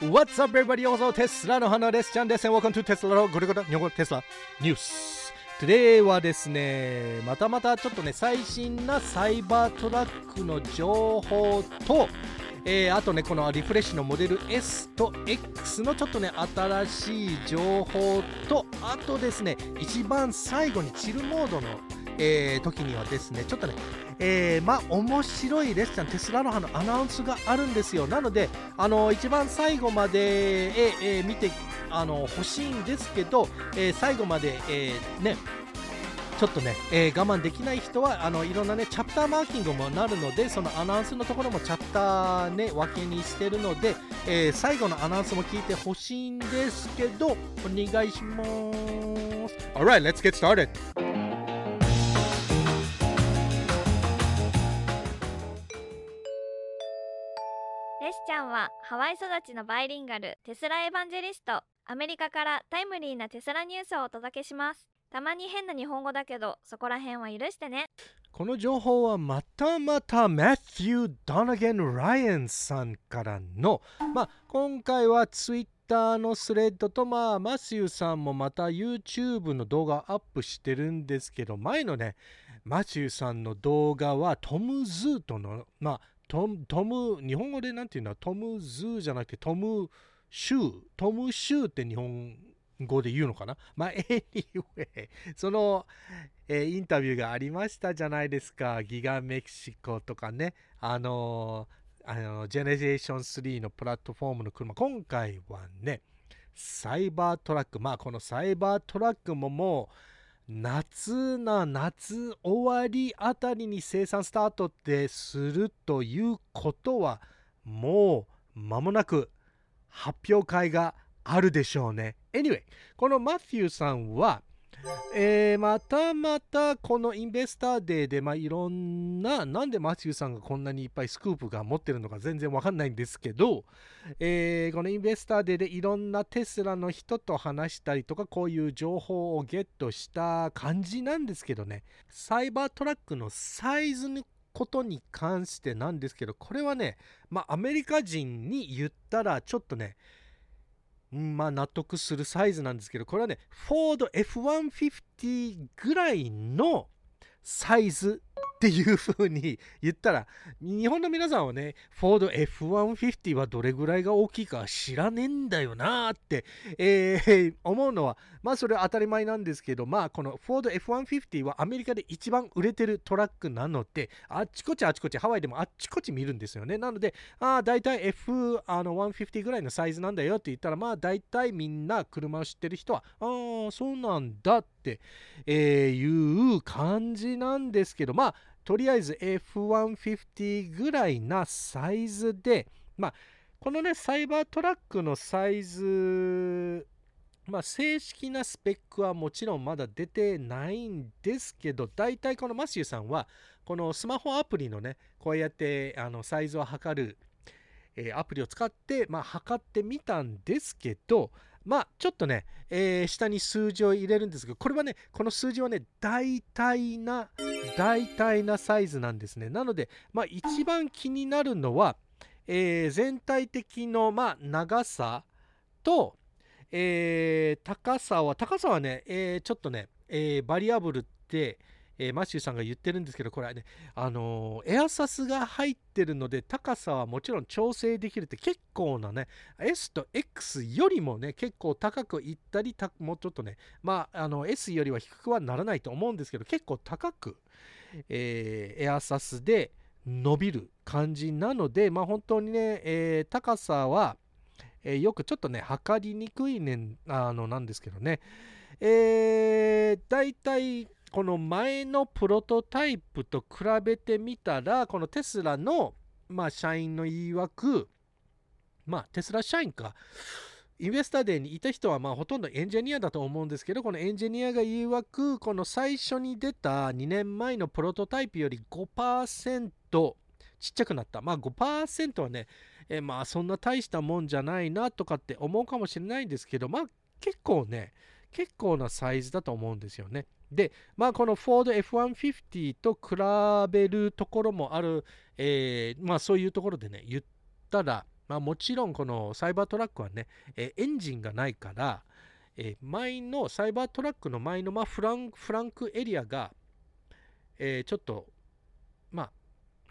What's up, everybody? ようこそテスラの花です。ちゃんです。Welcome to テスラのゴリゴリ日本語テスラニュース。Today はですね、またまたちょっとね、最新なサイバートラックの情報と、えー、あとね、このリフレッシュのモデル S と X のちょっとね、新しい情報と、あとですね、一番最後にチルモードの、えー、時にはですね、ちょっとね、えー、まあ面白いレスちゃんテスラののアナウンスがあるんですよなのであの一番最後まで、ええー、見てあの欲しいんですけど、え、最後まで、え、ねちょっとね、えー、我慢できない人はあのいろんなねチャプターマーキングもなるのでそのアナウンスのところもチャプターね分けにしてるので、えー、最後のアナウンスも聞いてほしいんですけどお願いします Alright, let's get started! レスちゃんはハワイ育ちのバイリンガルテスラエヴァンジェリスト。アメリカからタイムリーなテスラニュースをお届けします。たまに変な日本語だけどそこら辺は許してね。この情報はまたまたマテュー・ドナゲン・ライアンさんからの、まあ、今回はツイッターのスレッドと、まあ、マシューさんもまた YouTube の動画アップしてるんですけど前のねマシューさんの動画はトム・ズーとの、まあ、トム、トム、日本語でなんていうの？トムズーじゃなくてトムシュー、トムシューって日本語で言うのかな？まあ、anyway、その、えー、インタビューがありましたじゃないですか。ギガメキシコとかね、あのー、あのジェネレーション3のプラットフォームの車、今回はね、サイバートラック、まあこのサイバートラックももう、夏な夏終わりあたりに生産スタートってするということはもう間もなく発表会があるでしょうね。Anyway このマシューさんはえー、またまたこの Investor Day で、まあ、いろんな、なんでマシューさんがこんなにいっぱいスクープが持ってるのか全然わかんないんですけど、えー、この Investor Day でいろんなテスラの人と話したりとか、こういう情報をゲットした感じなんですけどね、サイバートラックのサイズのことに関してなんですけど、これはね、まあ、アメリカ人に言ったらちょっとね、まあ納得するサイズなんですけど、これはね、フォード F150 ぐらいのサイズっていう風に言ったら、日本の皆さんはね、フォード F150 はどれぐらいが大きいか知らねえんだよなーって、えー、思うのは、まあそれは当たり前なんですけど、まあこのフォード F150 はアメリカで一番売れてるトラックなので、あっちこっちあっちこっち、ハワイでもあっちこっち見るんですよね。なので、ああ、大体 F150 ぐらいのサイズなんだよって言ったら、まあ大体みんな車を知ってる人は、ああ、そうなんだって、えー、いう感じなんですけど、まあとりあえず F150 ぐらいなサイズで、まあ、このね、サイバートラックのサイズ、まあ、正式なスペックはもちろんまだ出てないんですけど、大体このマシューさんは、このスマホアプリのね、こうやってあのサイズを測る、えー、アプリを使って、まあ、測ってみたんですけど、まあ、ちょっとね、えー、下に数字を入れるんですけど、これはね、この数字はね、大体な、大体なサイズなんですね。なので、まあ、一番気になるのは、えー、全体的の、まあ、長さと、えー、高さは、高さはね、え、ちょっとね、えバリアブルって、えー、マシューさんが言ってるんですけど、これはね、あのー、エアサスが入ってるので、高さはもちろん調整できるって結構なね、S と X よりもね、結構高くいったり、もうちょっとね、まあ、あの、S よりは低くはならないと思うんですけど、結構高く、えー、エアサスで伸びる感じなので、まあ本当にね、えー、高さは、えー、よくちょっとね、測りにくいねあの、なんですけどね、えー、大体、この前のプロトタイプと比べてみたら、このテスラの、まあ、社員の言い訳、まあ、テスラ社員か、インベスターデーにいた人はまあほとんどエンジニアだと思うんですけど、このエンジニアが言い訳、この最初に出た2年前のプロトタイプより5%ちっちゃくなった。まあ5%はね、えまあそんな大したもんじゃないなとかって思うかもしれないんですけど、まあ結構ね、結構なサイズだと思うんですよね。で、まあ、このフォード F150 と比べるところもある、えー、まあ、そういうところでね、言ったら、まあ、もちろんこのサイバートラックはね、えエンジンがないから、え前のサイバートラックの前の、まあ、フランフランクエリアが、えー、ちょっとまあ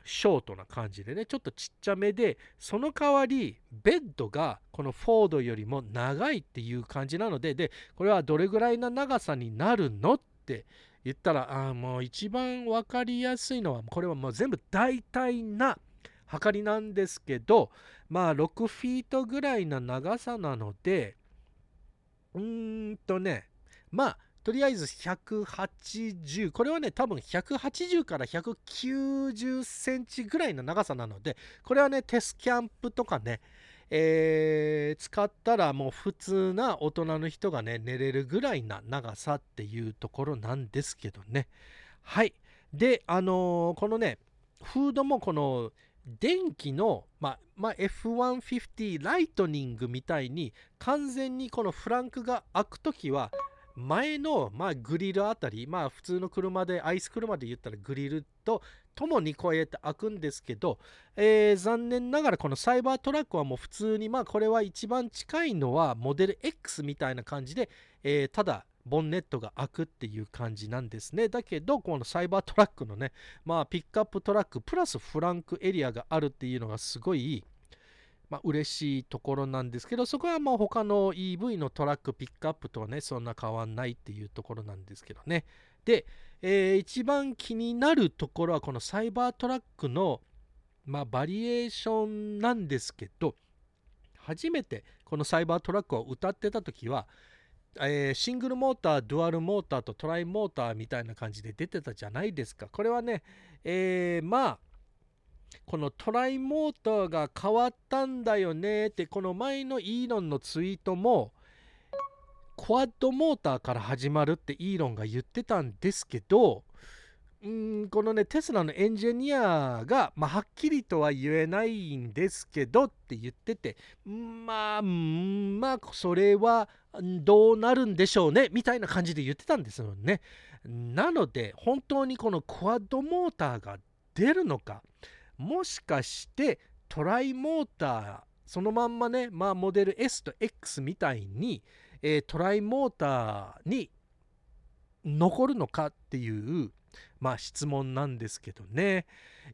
ショートな感じでねちょっとちっちゃめでその代わりベッドがこのフォードよりも長いっていう感じなのででこれはどれぐらいな長さになるのっって言ったらあもう一番分かりやすいのはこれはもう全部大体な測りなんですけどまあ6フィートぐらいな長さなのでうーんとねまあとりあえず180これはね多分180から190センチぐらいの長さなのでこれはねテスキャンプとかねえー、使ったらもう普通な大人の人がね寝れるぐらいな長さっていうところなんですけどね。はい。であのー、このねフードもこの電気の、ま、ま、F150 ライトニングみたいに完全にこのフランクが開くときは前の、まあ、グリルあたり、まあ、普通の車で、アイス車で言ったらグリルとともにこうやって開くんですけど、えー、残念ながらこのサイバートラックはもう普通に、まあ、これは一番近いのはモデル X みたいな感じで、えー、ただ、ボンネットが開くっていう感じなんですね。だけど、このサイバートラックのね、まあ、ピックアップトラックプラスフランクエリアがあるっていうのがすごい、まあ、嬉しいところなんですけど、そこはもう他の EV のトラックピックアップとはね、そんな変わんないっていうところなんですけどね。で、えー、一番気になるところはこのサイバートラックの、まあ、バリエーションなんですけど、初めてこのサイバートラックを歌ってた時は、えー、シングルモーター、ドゥアルモーターとトライモーターみたいな感じで出てたじゃないですか。これはね、えー、まあ、このトライモーターが変わったんだよねってこの前のイーロンのツイートもクワッドモーターから始まるってイーロンが言ってたんですけどうんこのねテスラのエンジニアが、まあ、はっきりとは言えないんですけどって言っててまあまあそれはどうなるんでしょうねみたいな感じで言ってたんですよね。なので本当にこのクワッドモーターが出るのかもしかしてトライモーターそのまんまね、まあ、モデル S と X みたいに、えー、トライモーターに残るのかっていうまあ質問なんですけどね。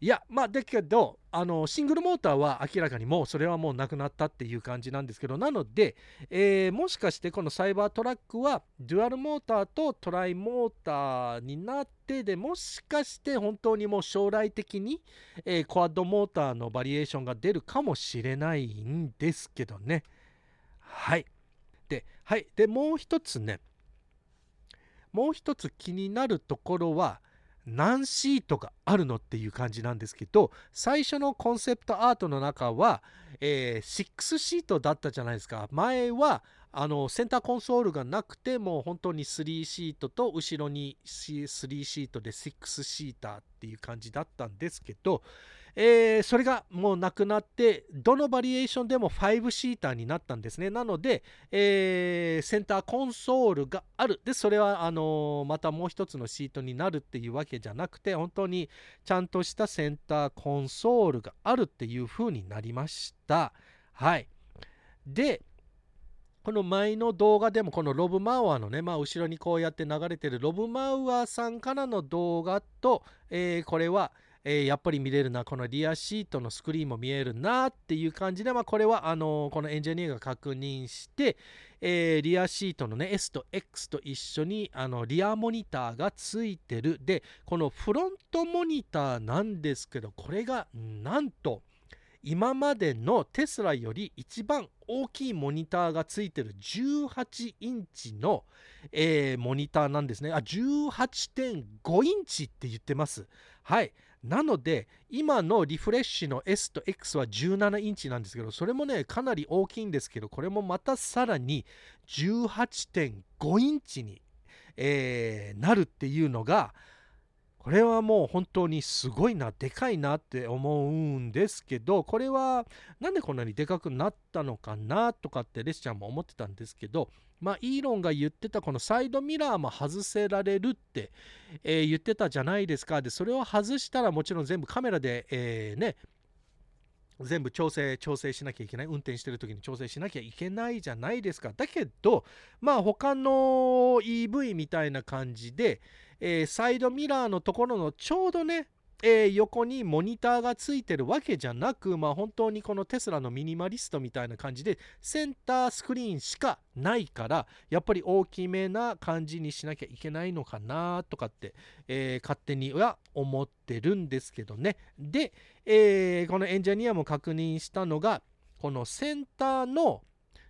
いや、まあだけど、あの、シングルモーターは明らかにもうそれはもうなくなったっていう感じなんですけど、なので、えー、もしかしてこのサイバートラックはデュアルモーターとトライモーターになってでもしかして本当にもう将来的に、えー、コアッドモーターのバリエーションが出るかもしれないんですけどね。はい。で、はい。で、もう一つね、もう一つ気になるところは、何シートがあるのっていう感じなんですけど最初のコンセプトアートの中は、えー、6シートだったじゃないですか。前はあのセンターコンソールがなくてもう本当に3シートと後ろに3シートで6シーターっていう感じだったんですけどえー、それがもうなくなってどのバリエーションでも5シーターになったんですね。なので、えー、センターコンソールがある。でそれはあの、またもう一つのシートになるっていうわけじゃなくて本当にちゃんとしたセンターコンソールがあるっていう風になりました。はい。でこの前の動画でもこのロブ・マウアーのね、まあ、後ろにこうやって流れてるロブ・マウアーさんからの動画と、えー、これは、えー、やっぱり見れるな、このリアシートのスクリーンも見えるなっていう感じで、まあ、これはあのー、このエンジニアが確認して、えー、リアシートのね、S と X と一緒にあのリアモニターがついてる。で、このフロントモニターなんですけど、これがなんと、今までのテスラより一番大きいモニターがついてる18インチの、えー、モニターなんですね。あ、18.5インチって言ってます。はい。なので、今のリフレッシュの S と X は17インチなんですけど、それもね、かなり大きいんですけど、これもまたさらに18.5インチに、えー、なるっていうのが、これはもう本当にすごいな、でかいなって思うんですけど、これはなんでこんなにでかくなったのかなとかってレスちゃんも思ってたんですけど、まあ、イーロンが言ってたこのサイドミラーも外せられるって、えー、言ってたじゃないですか。で、それを外したらもちろん全部カメラで、えー、ね、全部調整調整しなきゃいけない運転してる時に調整しなきゃいけないじゃないですかだけどまあ他の EV みたいな感じで、えー、サイドミラーのところのちょうどねえー、横にモニターがついてるわけじゃなく、まあ、本当にこのテスラのミニマリストみたいな感じでセンタースクリーンしかないからやっぱり大きめな感じにしなきゃいけないのかなとかって、えー、勝手には思ってるんですけどね。で、えー、このエンジニアも確認したのがこのセンターの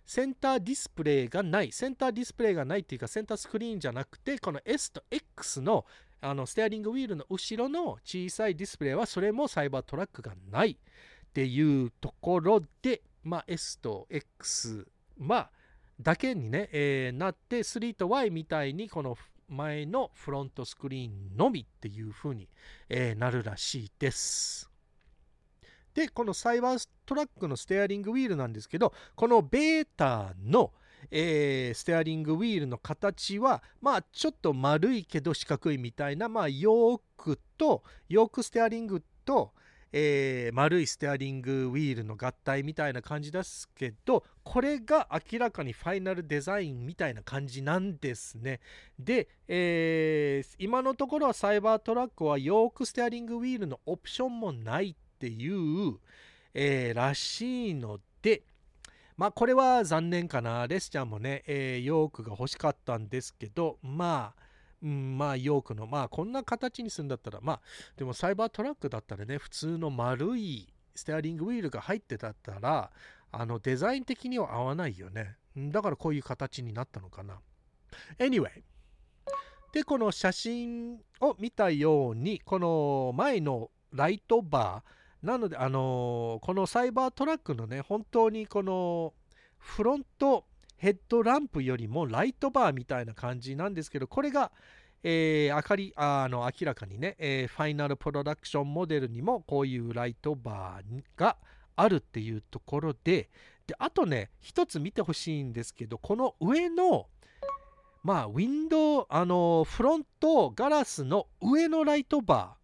センターディスプレイがない、センターディスプレイがないっていうか、センタースクリーンじゃなくて、この S と X のあのステアリングウィールの後ろの小さいディスプレイはそれもサイバートラックがないっていうところで、まあ、S と X、まあ、だけにね、えー、なって3と Y みたいにこの前のフロントスクリーンのみっていう風に、えー、なるらしいです。で、このサイバートラックのステアリングウィールなんですけど、このベータの、えー、ステアリングウィールの形はまあちょっと丸いけど四角いみたいなまあヨークとヨークステアリングと、えー、丸いステアリングウィールの合体みたいな感じですけどこれが明らかにファイナルデザインみたいな感じなんですね。で、えー、今のところはサイバートラックはヨークステアリングウィールのオプションもないっていう、えー、らしいのでまあこれは残念かな。レスちゃんもね、えー、ヨークが欲しかったんですけど、まあ、うん、まあヨークの、まあこんな形にするんだったら、まあでもサイバートラックだったらね、普通の丸いステアリングウィールが入ってたったら、あのデザイン的には合わないよね。だからこういう形になったのかな。Anyway。で、この写真を見たように、この前のライトバー、なので、あのー、このサイバートラックのね、本当にこのフロントヘッドランプよりもライトバーみたいな感じなんですけど、これが、えー、明かりあの明らかにね、えー、ファイナルプロダクションモデルにもこういうライトバーがあるっていうところで、であとね、一つ見てほしいんですけど、この上の、まあ、ウィンドウ、あの、フロントガラスの上のライトバ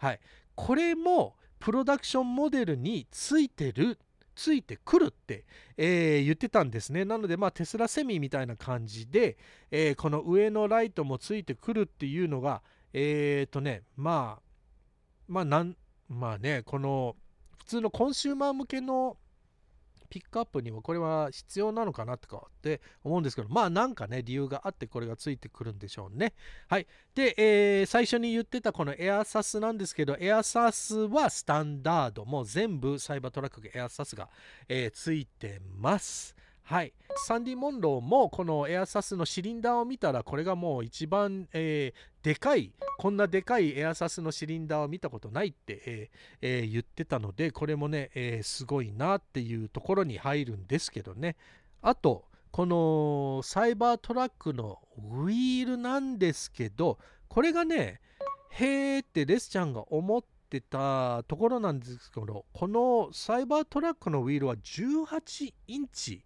ー、はい、これも、プロダクションモデルについてるついてくるって、えー、言ってたんですね。なので、まあ、テスラセミみたいな感じで、えー、この上のライトもついてくるっていうのが、えっ、ー、とね、まあ、まあ、なん、まあね、この、普通のコンシューマー向けのピックアップにもこれは必要なのかなとかって思うんですけど、まあなんかね、理由があってこれがついてくるんでしょうね。はい。で、えー、最初に言ってたこのエアサスなんですけど、エアサスはスタンダード。もう全部サイバートラックエアサスが、えー、ついてます。はい。サンディ・モンローもこのエアサスのシリンダーを見たらこれがもう一番、えー、でかいこんなでかいエアサスのシリンダーを見たことないって、えーえー、言ってたのでこれもね、えすごいなっていうところに入るんですけどねあとこのサイバートラックのウィールなんですけどこれがねへーってレスちゃんが思ってたところなんですけどこのサイバートラックのウィールは18インチ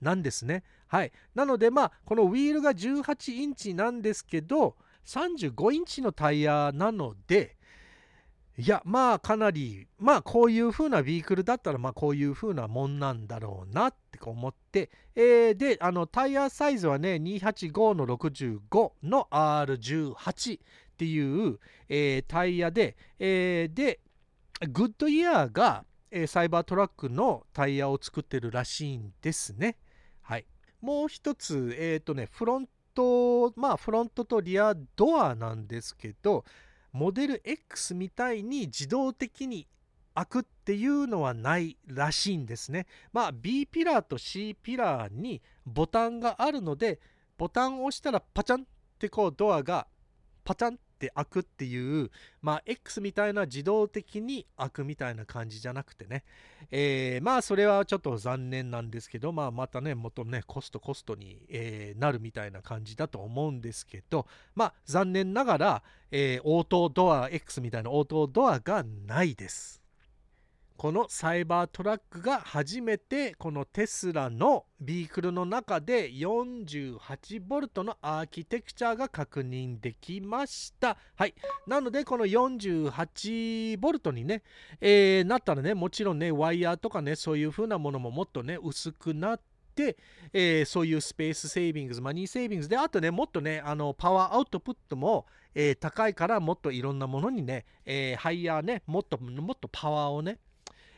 なんですね。はい。なので、まあ、このウィールが18インチなんですけど、35インチのタイヤなので、いや、まあ、かなり、まあ、こういう風なビークルだったら、まあ、こういう風なもんなんだろうなって思って、えー、で、あの、タイヤサイズはね、285の65の R18 っていう、えー、タイヤで、えー、で、グッドイヤーが、サイバートラックのタイヤを作ってるらしいんですね。もう一つ、えっ、ー、とね、フロント、まあフロントとリアドアなんですけど、モデル X みたいに自動的に開くっていうのはないらしいんですね。まあ B ピラーと C ピラーにボタンがあるので、ボタンを押したらパチャンってこうドアがパチャンって開くっていう、まあ、X みたいな自動的に開くみたいな感じじゃなくてね、えー、まあそれはちょっと残念なんですけど、まあ、またねもっとねコストコストに、えー、なるみたいな感じだと思うんですけどまあ残念ながら、えー、オートドア X みたいな応答ドアがないです。このサイバートラックが初めてこのテスラのビークルの中で 48V のアーキテクチャが確認できました。はい。なのでこの 48V にね、えー、なったらね、もちろんね、ワイヤーとかね、そういう風なものももっとね、薄くなって、で、えー、そういうスペースセービングス、マニーセービングスで、あとね、もっとね、あのパワーアウトプットも、えー、高いからもっといろんなものにね、えー、ハイヤーね、もっともっとパワーをね、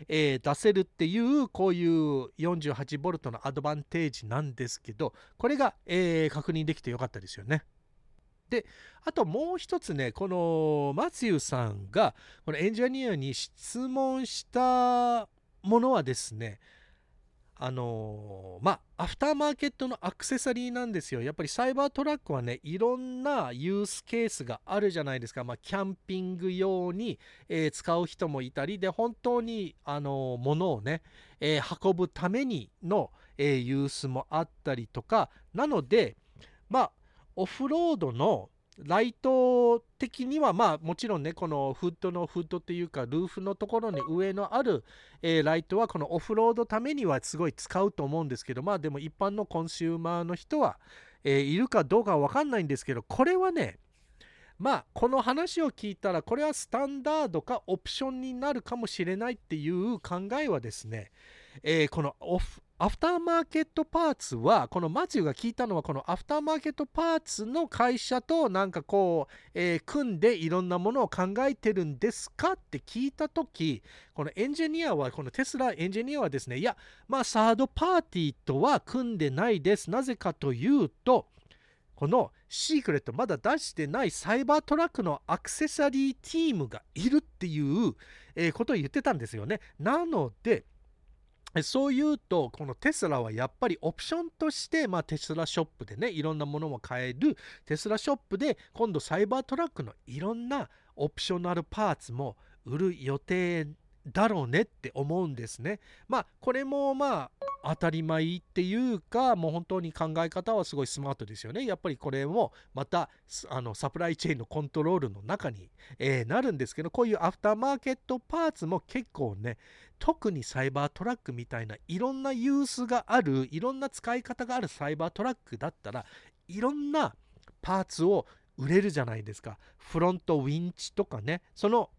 えー、出せるっていうこういう 48V のアドバンテージなんですけどこれが、えー、確認できてよかったですよね。であともう一つねこのマツユさんがこのエンジニアに質問したものはですねあのー、まあアフターマーケットのアクセサリーなんですよ。やっぱりサイバートラックはねいろんなユースケースがあるじゃないですか、まあ、キャンピング用に、えー、使う人もいたりで本当にあのー、物をね、え運ぶためにの、えユースもあったりとか。なのでまあオフロードのライト的にはまあもちろんねこのフットのフットっていうかルーフのところに上のある、え、ライトはこのオフロードためにはすごい使うと思うんですけどまあでも一般のコンシューマーの人は、え、いるかどうかは分かんないんですけどこれはねまあこの話を聞いたらこれはスタンダードかオプションになるかもしれないっていう考えはですね、え、このオフアフターマーケットパーツはこのマチューが聞いたのはこのアフターマーケットパーツの会社となんかこう、えー、組んでいろんなものを考えてるんですかって聞いた時このエンジニアはこのテスラエンジニアはですねいやまあサードパーティーとは組んでないです。なぜかというとこのシークレットまだ出してないサイバートラックのアクセサリーチームがいるっていう、え、ことを言ってたんですよね。なのでそういうと、このテスラはやっぱりオプションとして、まあ、テスラショップでね、いろんなものも買える。テスラショップで、今度サイバートラックのいろんなオプショナルパーツも売る予定だろうねって思うんですね。まあこれもまあ当たり前っていうかもう本当に考え方はすごいスマートですよね。やっぱりこれもまたあのサプライチェーンのコントロールの中に、えー、なるんですけどこういうアフターマーケットパーツも結構ね特にサイバートラックみたいないろんなユースがあるいろんな使い方があるサイバートラックだったらいろんなパーツを売れるじゃないですか。フロントウィンチとかねその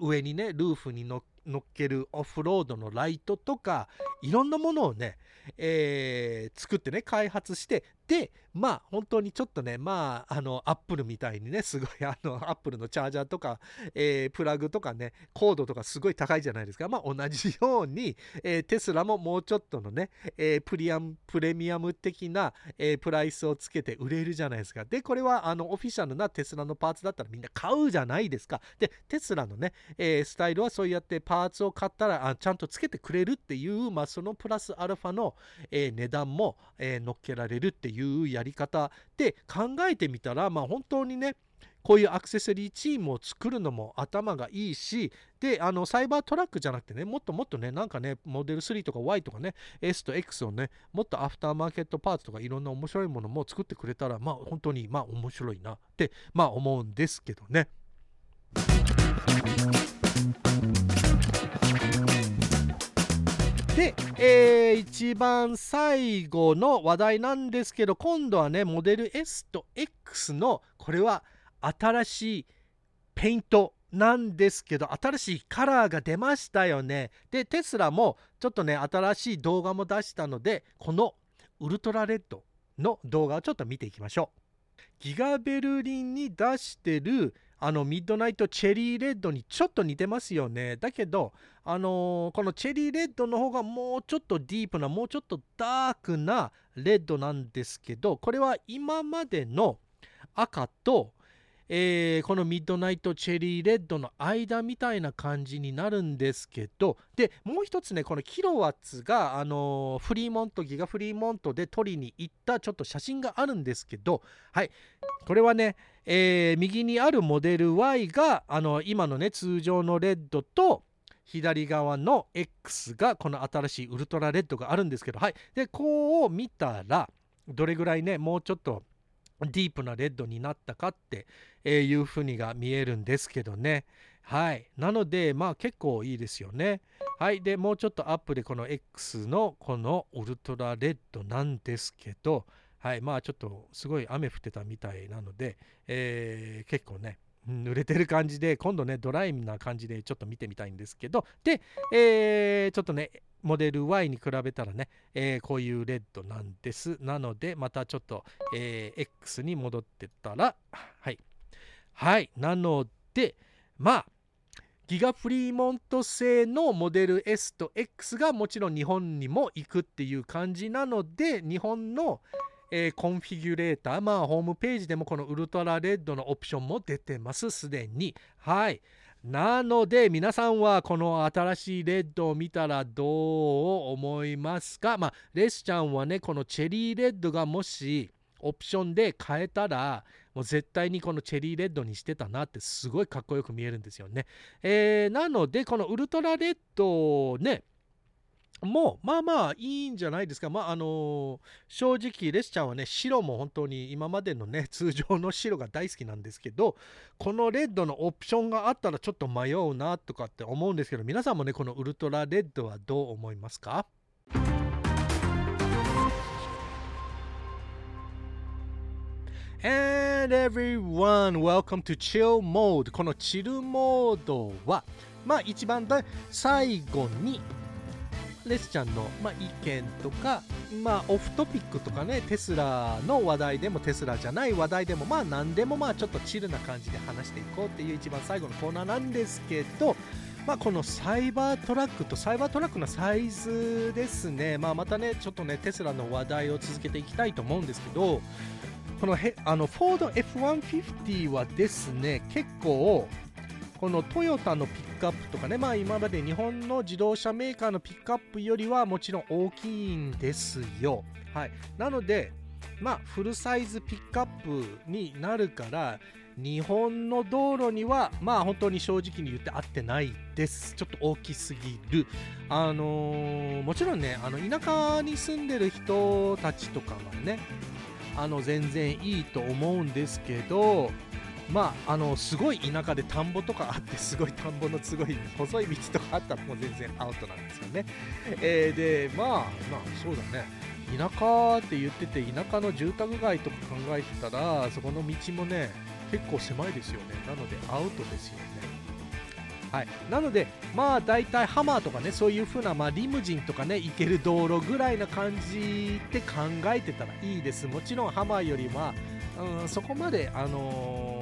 上にねルーフに乗っけるオフロードのライトとかいろんなものをね、えー、作ってね開発してでまあ本当にちょっとねまああのアップルみたいにねすごいあのアップルのチャージャーとか、えー、プラグとかねコードとかすごい高いじゃないですか。まあ同じように、えー、テスラももうちょっとのね、えー、プリアムプレミアム的な、えプライスをつけて売れるじゃないですか。でこれはあのオフィシャルなテスラのパーツだったらみんな買うじゃないですか。でテスラのね、えスタイルはそうやってパーツを買ったらあちゃんとつけてくれるっていう、まあ、そのプラスアルファの、え値段も、え乗っけられるっていううやり方で考えてみたら、まあ、本当にねこういうアクセサリーチームを作るのも頭がいいし、で、あの、サイバートラックじゃなくてね、もっともっとね、なんかね、モデル3とか Y とかね、S と X をね、もっとアフターマーケットパーツとかいろんな面白いものも作ってくれたら、まあ本当に、まあ面白いなって、まあ思うんですけどね。で、えー、一番最後の話題なんですけど、今度はね、モデル S と X の、これは新しいペイントなんですけど、新しいカラーが出ましたよね。で、テスラもちょっとね、新しい動画も出したので、このウルトラレッドの動画をちょっと見ていきましょう。ギガベルリンに出してるあのミッドナイトチェリーレッドにちょっと似てますよね。だけど、あのー、このチェリーレッドの方がもうちょっとディープな、もうちょっとダークなレッドなんですけど、これは今までの赤とえー、このミッドナイトチェリーレッドの間みたいな感じになるんですけどでもう一つねこのキロワッツが、あのー、フリーモントギガフリーモントで取りに行ったちょっと写真があるんですけどはいこれはね、えー、右にあるモデル Y があの今のね通常のレッドと左側の X がこの新しいウルトラレッドがあるんですけどはいでこう見たらどれぐらいねもうちょっとディープなレッドになったかっていうふうにが見えるんですけどね。はい。なので、まあ結構いいですよね。はいでもうちょっとアップでこの X のこのウルトラレッドなんですけどはいまあちょっとすごい雨降ってたみたいなので、えー、結構ね濡れてる感じで今度ねドライな感じでちょっと見てみたいんですけどで、えー、ちょっとねモデル Y に比べたらね、えー、こういうレッドなんです。なのでまたちょっと、えー、X に戻ってたらはいはいなのでまあギガフリーモント製のモデル S と X がもちろん日本にも行くっていう感じなので日本のえー、コンフィギュレーター、まあ、ホームページでもこのウルトラレッドのオプションも出てます、すでに。はい。なので、皆さんはこの新しいレッドを見たらどう思いますか？まあ、レスちゃんはね、このチェリーレッドがもし、オプションで変えたら、もう絶対にこのチェリーレッドにしてたなってすごいかっこよく見えるんですよね。えー、なので、このウルトラレッドをね、もうまあまあいいんじゃないですか。まああのー、正直レスちゃんはね白も本当に今までのね 通常の白が大好きなんですけどこのレッドのオプションがあったらちょっと迷うなとかって思うんですけど皆さんもねこのウルトラレッドはどう思いますか？And everyone, welcome to Chill Mode. このチルモードは、まあ一番最後にレスちゃんの、まあ、意見とか、まあ、オフトピックとかねテスラの話題でもテスラじゃない話題でもまあ何でもまあちょっとチルな感じで話していこうっていう一番最後のコーナーなんですけど、まあ、このサイバートラックとサイバートラックのサイズですね、まあ、またねちょっとねテスラの話題を続けていきたいと思うんですけどこのへあのフォード F150 はですね結構このトヨタのピックアップとかね、まあ今まで日本の自動車メーカーのピックアップよりはもちろん大きいんですよ。はい。なので、まあフルサイズピックアップになるから、日本の道路にはまあ本当に正直に言って合ってないです。ちょっと大きすぎる。あのー、もちろんね、あの田舎に住んでる人たちとかはね、あの全然いいと思うんですけど、まあ、あのすごい田舎で田んぼとかあってすごい田んぼのすごい細い道とかあったらもう全然アウトなんですよね。えー、でまあまあそうだね田舎って言ってて田舎の住宅街とか考えてたらそこの道もね結構狭いですよねなのでアウトですよね。はい、なので、まあ大体ハマーとかね、そういう風な、まあ、リムジンとかね、行ける道路ぐらいな感じって考えてたらいいです。もちろんハマーよりは、うん、そこまで、あのー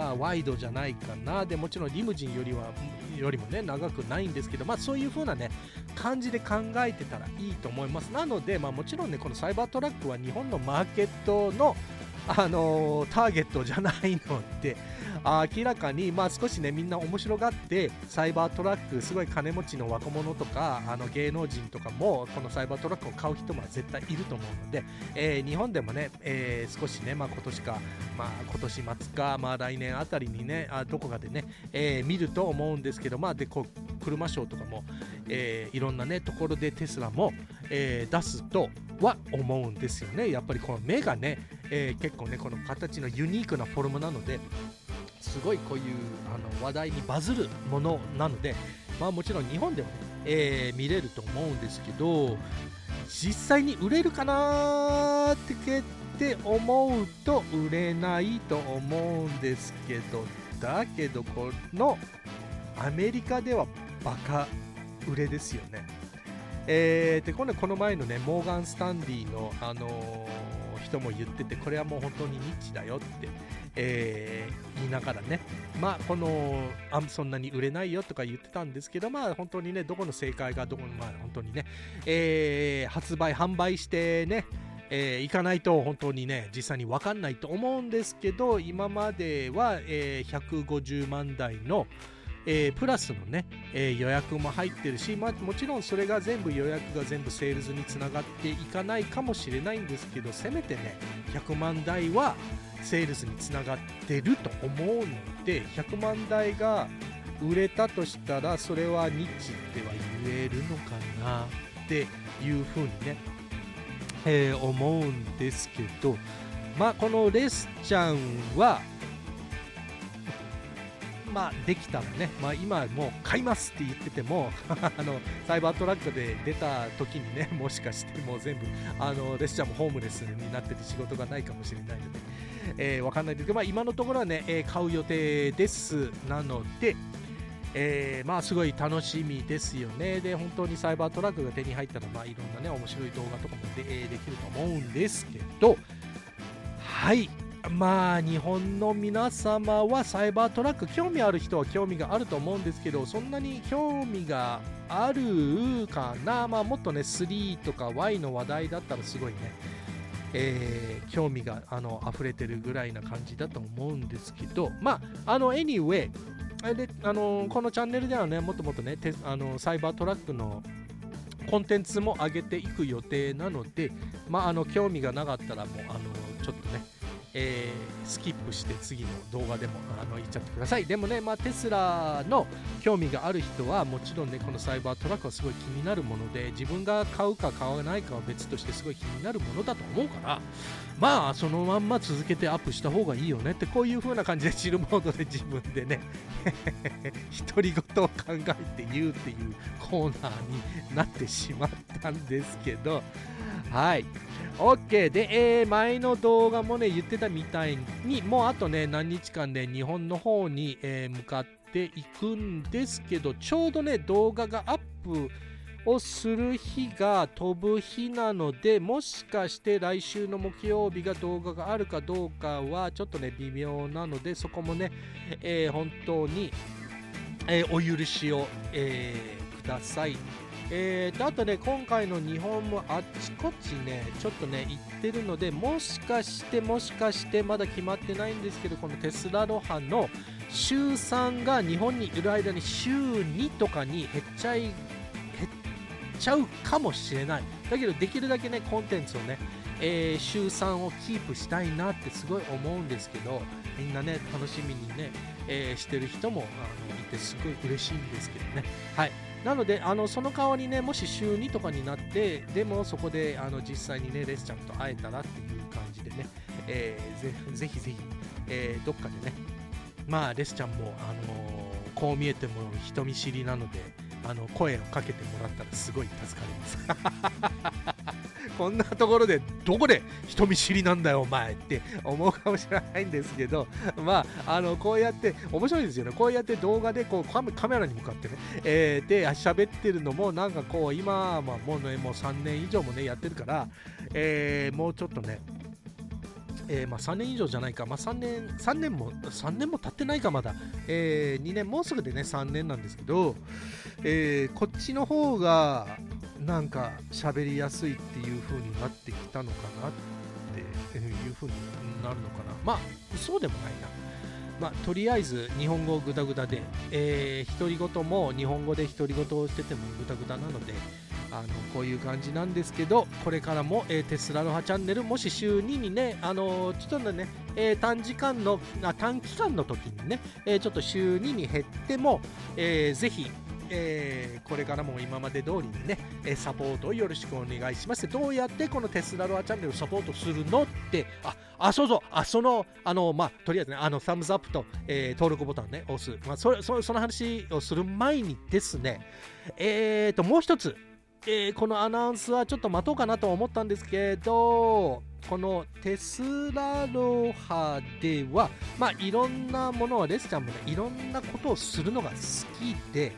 まあ、ワイドじゃないかな。でもちろんリムジンよりはよりもね長くないんですけど、まあ、そういう風なね感じで考えてたらいいと思います。なので、まあ、もちろんねこのサイバートラックは日本のマーケットのあのー、ターゲットじゃないので明らかに、まあ、少しねみんな面白がってサイバートラックすごい金持ちの若者とかあの芸能人とかもこのサイバートラックを買う人も絶対いると思うので、えー、日本でもね、えー、少しね、まあ、今年か、まあ、今年末か、まあ、来年あたりにねあどこかでね、えー、見ると思うんですけど、まあ、でこう車ショーとかも、え、いろんなねところでテスラも、え、出すとは思うんですよね。やっぱりこの目がね、えー、結構ねこの形のユニークなフォルムなのですごいこういうあの話題にバズるものなので、まあ、もちろん日本でもね、えー、見れると思うんですけど実際に売れるかなってって思うと売れないと思うんですけどだけどこのアメリカではバカ売れですよね。えー、でこの前のねモーガン・スタンディの、あのー、人も言っててこれはもう本当にニッチだよってえー、言いながらね、まあ、このあそんなに売れないよとか言ってたんですけど、まあ、本当にね、どこの正解がどこの、まあ、本当にね、えー、発売、販売してね、えー、行かないと本当にね、実際に分かんないと思うんですけど、今までは、えー、150万台の、えー、プラスのね、えー、予約も入ってるし、まあ、もちろんそれが全部予約が全部セールスにつながっていかないかもしれないんですけど、せめてね、100万台は、セールスにつながってると思うので100万台が売れたとしたらそれはニッチっては言えるのかなっていうふうにね、えー、思うんですけどまあこのレスちゃんはまあ、できたらね、まあ、今もう買いますって言ってても あのサイバートラックで出た時にね もしかしてもう全部あのレスチャーもホームレスになってて仕事がないかもしれないので、えー、わかんないですけど、まあ、今のところはね、え、買う予定ですなので、えー、まあすごい楽しみですよね。で、本当にサイバートラックが手に入ったら、まあいろんなね、面白い動画とかもで,、できると思うんですけど、はい。まあ日本の皆様はサイバートラック興味ある人は興味があると思うんですけどそんなに興味があるかな？まあもっとね3とか Y の話題だったらすごいね。えー、興味があの溢れてるぐらいな感じだと思うんですけど。まああの anyway であのこのチャンネルではねもっともっとねあのサイバートラックのコンテンツも上げていく予定なので、まあ、あの興味がなかったらもうあのちょっとねえー、スキップして次の動画でもあの言っちゃってください。でもね、まあ、テスラの興味がある人はもちろんねこのサイバートラックはすごい気になるもので自分が買うか買わないかは別としてすごい気になるものだと思うからまあそのまんま続けてアップした方がいいよねってこういう風な感じでチルモードで自分でね独り言を考えて言うっていうコーナーになってしまったんですけど。はい。OK で、えー、前の動画もね言ってたみたいにもうあとね何日間で日本の方に、えー、向かっていくんですけどちょうどね動画がアップをする日が飛ぶ日なのでもしかして来週の木曜日が動画があるかどうかはちょっとね微妙なのでそこもね、えー、本当に、えー、お許しを、えー、ください。えーと、あとね、今回の日本もあっちこっちね、ちょっとね、行ってるので、もしかして、もしかして、まだ決まってないんですけど、このテスラロハの週3が日本にいる間に週2とかに減っちゃい、減っちゃうかもしれない。だけど、できるだけね、コンテンツをね、えー、週3をキープしたいなってすごい思うんですけど、みんなね、楽しみにね、えー、してる人もあのいて、すごい嬉しいんですけどね。はい。なのであのその代わりねもし週2とかになってでもそこであの実際にねレスちゃんと会えたらっていう感じでね、えー、ぜぜひぜひ、えー、どっかでねまあレスちゃんも、あのー、こう見えても人見知りなのであの声をかけてもらったらすごい助かります。こんなところでどこで人見知りなんだよお前って思うかもしれないんですけどまああのこうやって面白いですよね。こうやって動画でこうカメラに向かってね、えー、で喋ってるのもなんかこう今、まあ、もうねもう3年以上もねやってるから、えー、もうちょっとねえー、まあ、3年以上じゃないか、まあ、3年、3年も、3年も経ってないか、まだ、えー、2年、もうすぐでね、3年なんですけど、えー、こっちの方が、なんか喋りやすいっていう風になってきたのかなっていう風になるのかな。まあそうでもないな。まあ、とりあえず日本語ぐだぐだで、えー、独り言も日本語で独り言をしててもぐだぐだなのであのこういう感じなんですけどこれからも、えー、テスラの葉チャンネルもし週2にねあのー、ちょっとね、えー、短時間のあ短期間の時にね、えちょっと週2に減っても、えー、ぜひえー、これからも今まで通りにね、サポートをよろしくお願いします。どうやってこのテスラロアチャンネルをサポートするのって、あ、あ、そうそう、あ、その、あの、まあ、とりあえずね、あの、サムズアップと、えー、登録ボタンね、押す。まあ、そそその話をする前にですね、えーと、もう一つ、えー、このアナウンスはちょっと待とうかなと思ったんですけど、このテスラロハでは、まあ、いろんなものはレスちゃんもね、いろんなことをするのが好きで、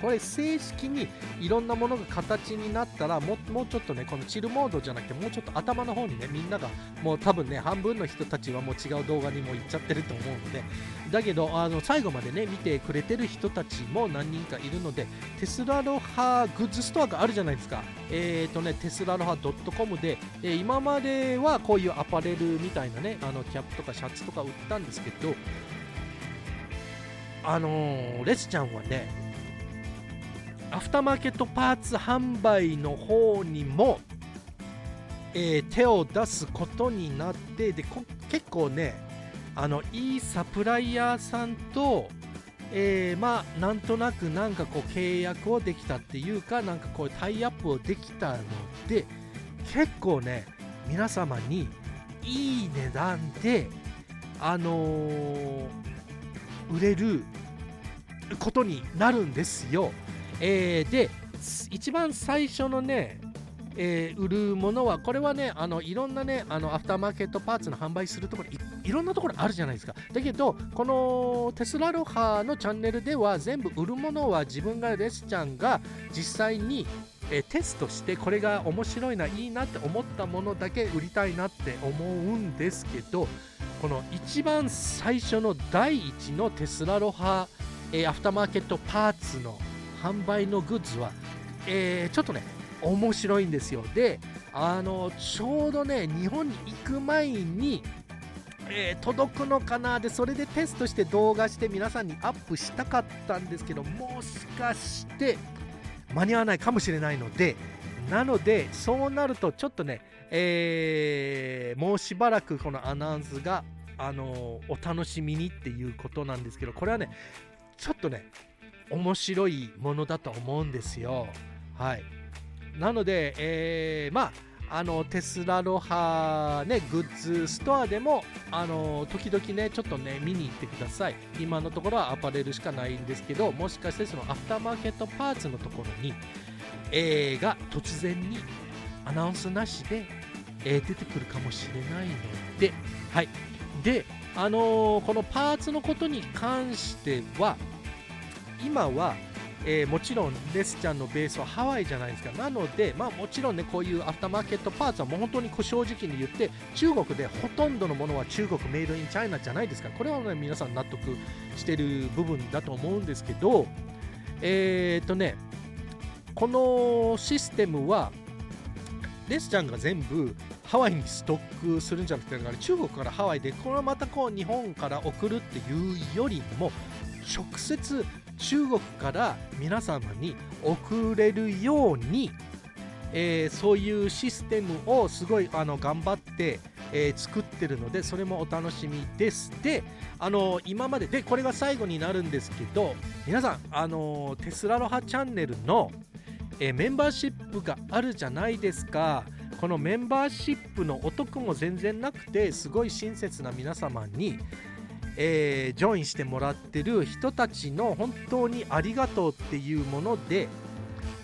これ正式にいろんなものが形になったらももうちょっとねこのチルモードじゃなくてもうちょっと頭の方にねみんながもう多分ね半分の人たちはもう違う動画にも行っちゃってると思うのでだけどあの最後までね見てくれてる人たちも何人かいるのでテスラロハグッズストアがあるじゃないですか。えっ、ー、とねテスラロハ .com で、えー、今まではこういうアパレルみたいなねあのキャップとかシャツとか売ったんですけどあのー、レスちゃんはねアフターマーケットパーツ販売の方にも、えー、手を出すことになってで結構ねあのいいサプライヤーさんと、えー、まあなんとなくなんかこう契約をできたっていうかなんかこうタイアップをできたので結構ね皆様にいい値段であのー、売れることになるんですよ。えー、で一番最初のねえー、売るものはこれはねあのいろんなねあのアフターマーケットパーツの販売するところいろんなところあるじゃないですか。だけどこのテスラロハのチャンネルでは全部売るものは自分がレスちゃんが実際にえテストしてこれが面白いないいなって思ったものだけ売りたいなって思うんですけどこの一番最初の第1のテスラロハ、えー、アフターマーケットパーツの販売のグッズは、えー、ちょっとね面白いんですよ。であのちょうどね日本に行く前にえー、届くのかな？でそれでテストして動画して皆さんにアップしたかったんですけどもしかして間に合わないかもしれないのでなのでそうなるとちょっとね、えー、もうしばらくこのアナウンスがあのお楽しみにっていうことなんですけどこれはねちょっとね面白いものだと思うんですよ。はい。なので、えー、まああのテスラロハ、ね、グッズストアでもあの時々ねちょっとね見に行ってください。今のところはアパレルしかないんですけどもしかしてそのアフターマーケットパーツのところに、えー、が突然にアナウンスなしで、えー、出てくるかもしれないのではい。であのー、このパーツのことに関しては今はえー、もちろんレスちゃんのベースはハワイじゃないですか。なので、まあ、もちろんねこういうアフターマーケットパーツはもう本当に正直に言って中国でほとんどのものは中国メイドインチャイナじゃないですか。これは、ね、皆さん納得してる部分だと思うんですけどえっ、とねこのシステムはレスちゃんが全部ハワイにストックするんじゃなくてだから中国からハワイでこれはまたこう日本から送るっていうよりも直接中国から皆様に送れるように、えー、そういうシステムをすごいあの頑張って、えー、作ってるのでそれもお楽しみです。であの今まででこれが最後になるんですけど皆さんあのテスラロハチャンネルの、えー、メンバーシップがあるじゃないですか。このメンバーシップのお得も全然なくてすごい親切な皆様にえー、ジョインしてもらってる人たちの本当にありがとうっていうもので、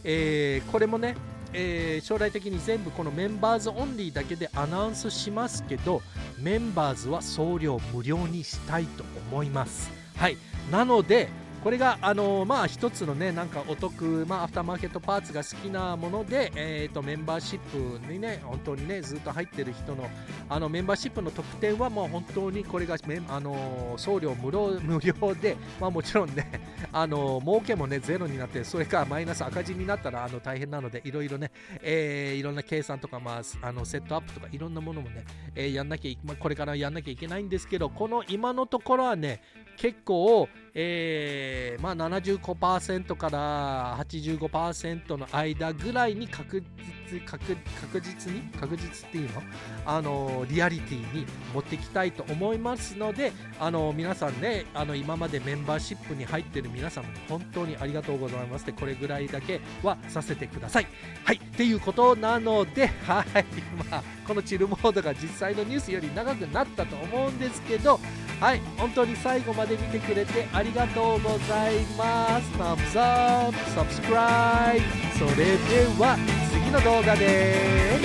えー、これもね、えー、将来的に全部このメンバーズオンリーだけでアナウンスしますけどメンバーズは送料無料にしたいと思います。はい。なのでこれがあのまあ一つのねなんかお得まあアフターマーケットパーツが好きなものでえ、ー、とメンバーシップにね本当にねずっと入ってる人のあのメンバーシップの特典はもう本当にこれがあの送料無料無料でまあもちろんね あの儲けもねゼロになってそれからマイナス赤字になったらあの大変なのでいろいろね、えー、いろんな計算とかまああのセットアップとかいろんなものもね、えー、やんなきゃ、まあ、これからやんなきゃいけないんですけどこの今のところはね結構、えー、まあ、75%から85%の間ぐらいに確実確確実に確実っていうの？あのリアリティに持っていきたいと思いますのであの皆さんねあの今までメンバーシップに入ってる皆様本当にありがとうございます。でこれぐらいだけはさせてください。はい。っていうことなので はい。まあこのチルモードが実際のニュースより長くなったと思うんですけどはい。本当に最後まで見てくれてありりがとうございます Thumbs up, subscribe それでは次の動画で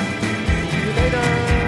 See you later!